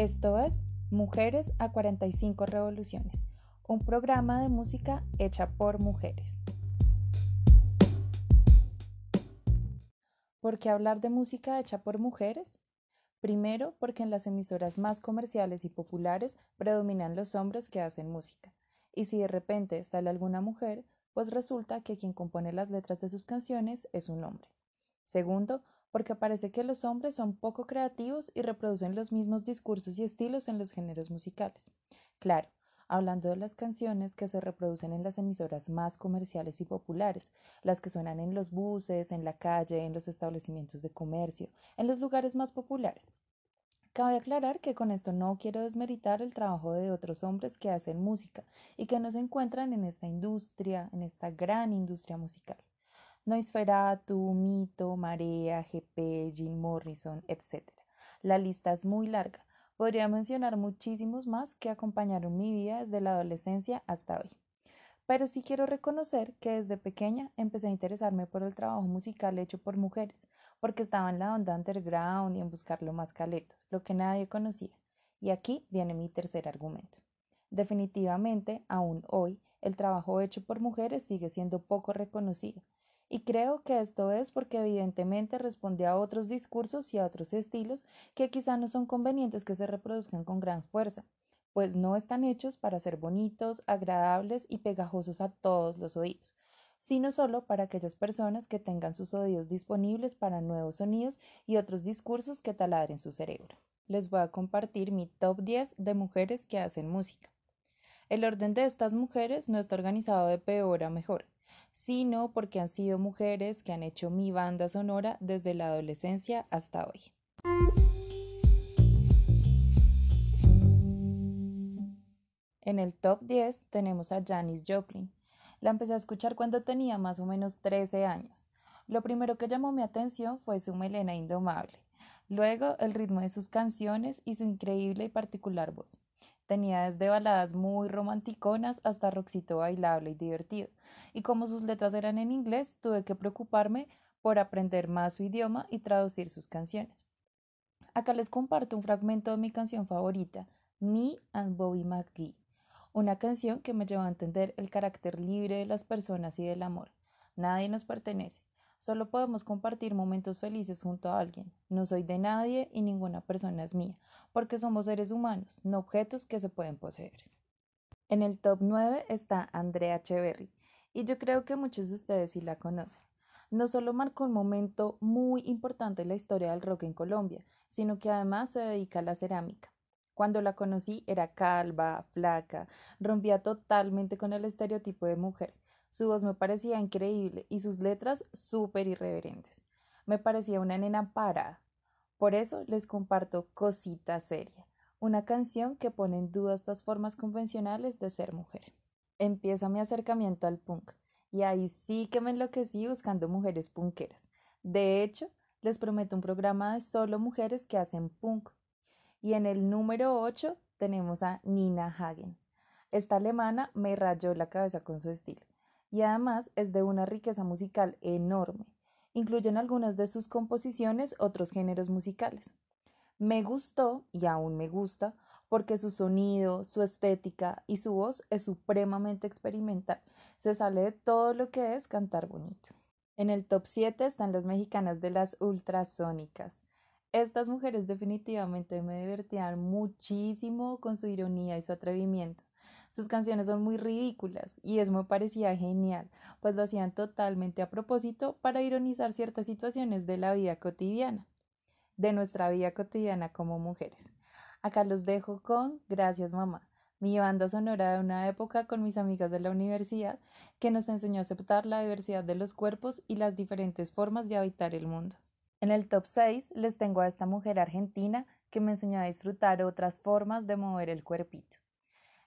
Esto es Mujeres a 45 Revoluciones, un programa de música hecha por mujeres. ¿Por qué hablar de música hecha por mujeres? Primero, porque en las emisoras más comerciales y populares predominan los hombres que hacen música. Y si de repente sale alguna mujer, pues resulta que quien compone las letras de sus canciones es un hombre. Segundo, porque parece que los hombres son poco creativos y reproducen los mismos discursos y estilos en los géneros musicales. Claro, hablando de las canciones que se reproducen en las emisoras más comerciales y populares, las que suenan en los buses, en la calle, en los establecimientos de comercio, en los lugares más populares. Cabe aclarar que con esto no quiero desmeritar el trabajo de otros hombres que hacen música y que no se encuentran en esta industria, en esta gran industria musical. Noisferatu, Mito, Marea, GP, Jim Morrison, etc. La lista es muy larga. Podría mencionar muchísimos más que acompañaron mi vida desde la adolescencia hasta hoy. Pero sí quiero reconocer que desde pequeña empecé a interesarme por el trabajo musical hecho por mujeres, porque estaba en la onda underground y en buscar lo más caleto, lo que nadie conocía. Y aquí viene mi tercer argumento. Definitivamente, aún hoy, el trabajo hecho por mujeres sigue siendo poco reconocido, y creo que esto es porque evidentemente responde a otros discursos y a otros estilos que quizá no son convenientes que se reproduzcan con gran fuerza, pues no están hechos para ser bonitos, agradables y pegajosos a todos los oídos, sino solo para aquellas personas que tengan sus oídos disponibles para nuevos sonidos y otros discursos que taladren su cerebro. Les voy a compartir mi top 10 de mujeres que hacen música. El orden de estas mujeres no está organizado de peor a mejor sino porque han sido mujeres que han hecho mi banda sonora desde la adolescencia hasta hoy. En el top 10 tenemos a Janis Joplin. La empecé a escuchar cuando tenía más o menos 13 años. Lo primero que llamó mi atención fue su melena indomable, luego el ritmo de sus canciones y su increíble y particular voz. Tenía desde baladas muy romanticonas hasta rockcito bailable y divertido. Y como sus letras eran en inglés, tuve que preocuparme por aprender más su idioma y traducir sus canciones. Acá les comparto un fragmento de mi canción favorita, Me and Bobby McGee, una canción que me lleva a entender el carácter libre de las personas y del amor. Nadie nos pertenece. Solo podemos compartir momentos felices junto a alguien. No soy de nadie y ninguna persona es mía, porque somos seres humanos, no objetos que se pueden poseer. En el top 9 está Andrea Echeverry, y yo creo que muchos de ustedes sí la conocen. No solo marcó un momento muy importante en la historia del rock en Colombia, sino que además se dedica a la cerámica. Cuando la conocí era calva, flaca, rompía totalmente con el estereotipo de mujer, su voz me parecía increíble y sus letras súper irreverentes. Me parecía una nena parada. Por eso les comparto Cosita Seria, una canción que pone en duda estas formas convencionales de ser mujer. Empieza mi acercamiento al punk, y ahí sí que me enloquecí buscando mujeres punkeras. De hecho, les prometo un programa de solo mujeres que hacen punk. Y en el número 8 tenemos a Nina Hagen. Esta alemana me rayó la cabeza con su estilo y además es de una riqueza musical enorme. Incluyen algunas de sus composiciones otros géneros musicales. Me gustó y aún me gusta porque su sonido, su estética y su voz es supremamente experimental. Se sale de todo lo que es cantar bonito. En el top 7 están las mexicanas de las ultrasónicas. Estas mujeres definitivamente me divertían muchísimo con su ironía y su atrevimiento. Sus canciones son muy ridículas y eso me parecía genial, pues lo hacían totalmente a propósito para ironizar ciertas situaciones de la vida cotidiana, de nuestra vida cotidiana como mujeres. Acá los dejo con Gracias mamá, mi banda sonora de una época con mis amigas de la universidad que nos enseñó a aceptar la diversidad de los cuerpos y las diferentes formas de habitar el mundo. En el top 6 les tengo a esta mujer argentina que me enseñó a disfrutar otras formas de mover el cuerpito.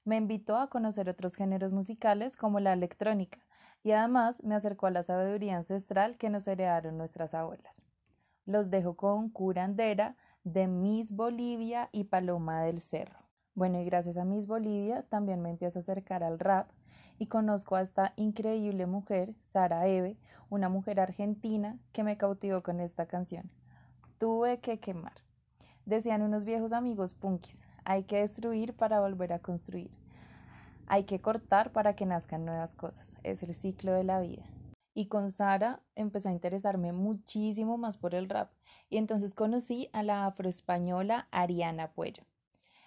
Me invitó a conocer otros géneros musicales como la electrónica y además me acercó a la sabiduría ancestral que nos heredaron nuestras abuelas. Los dejo con Curandera de Miss Bolivia y Paloma del Cerro. Bueno, y gracias a Miss Bolivia también me empiezo a acercar al rap y conozco a esta increíble mujer, Sara Eve, una mujer argentina que me cautivó con esta canción. Tuve que quemar. Decían unos viejos amigos punkis, hay que destruir para volver a construir. Hay que cortar para que nazcan nuevas cosas. Es el ciclo de la vida. Y con Sara empecé a interesarme muchísimo más por el rap. Y entonces conocí a la afroespañola Ariana Puello.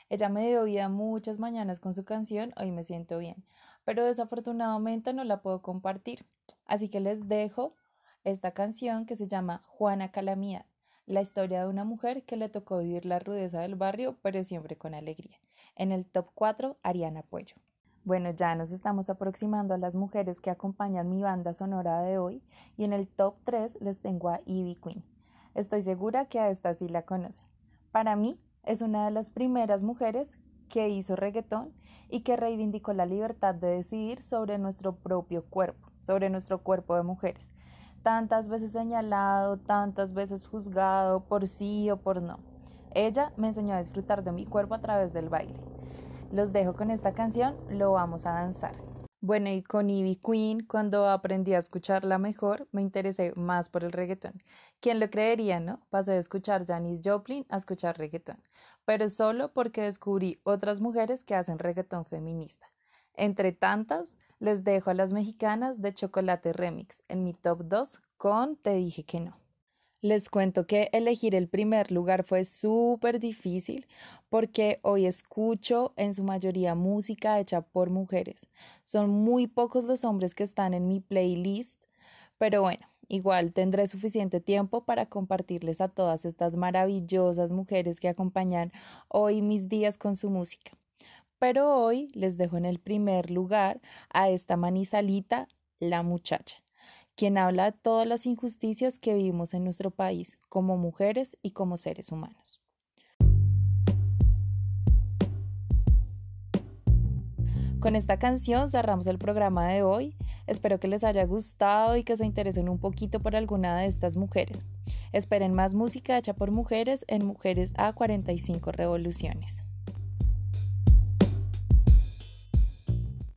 Ella me dio vida muchas mañanas con su canción Hoy me siento bien, pero desafortunadamente no la puedo compartir. Así que les dejo esta canción que se llama Juana Calamidad, la historia de una mujer que le tocó vivir la rudeza del barrio, pero siempre con alegría. En el top 4, Ariana Puello. Bueno, ya nos estamos aproximando a las mujeres que acompañan mi banda sonora de hoy y en el top 3 les tengo a Ivy Queen. Estoy segura que a esta sí la conocen. Para mí es una de las primeras mujeres que hizo reggaetón y que reivindicó la libertad de decidir sobre nuestro propio cuerpo, sobre nuestro cuerpo de mujeres. Tantas veces señalado, tantas veces juzgado por sí o por no. Ella me enseñó a disfrutar de mi cuerpo a través del baile. Los dejo con esta canción, lo vamos a danzar. Bueno, y con Ivy Queen, cuando aprendí a escucharla mejor, me interesé más por el reggaetón. ¿Quién lo creería, no? Pasé de escuchar Janis Joplin a escuchar reggaetón, pero solo porque descubrí otras mujeres que hacen reggaetón feminista. Entre tantas, les dejo a las mexicanas de Chocolate Remix en mi top 2 con Te dije que no. Les cuento que elegir el primer lugar fue súper difícil porque hoy escucho en su mayoría música hecha por mujeres. Son muy pocos los hombres que están en mi playlist, pero bueno, igual tendré suficiente tiempo para compartirles a todas estas maravillosas mujeres que acompañan hoy mis días con su música. Pero hoy les dejo en el primer lugar a esta manizalita, la muchacha quien habla de todas las injusticias que vivimos en nuestro país como mujeres y como seres humanos. Con esta canción cerramos el programa de hoy. Espero que les haya gustado y que se interesen un poquito por alguna de estas mujeres. Esperen más música hecha por mujeres en Mujeres a 45 Revoluciones.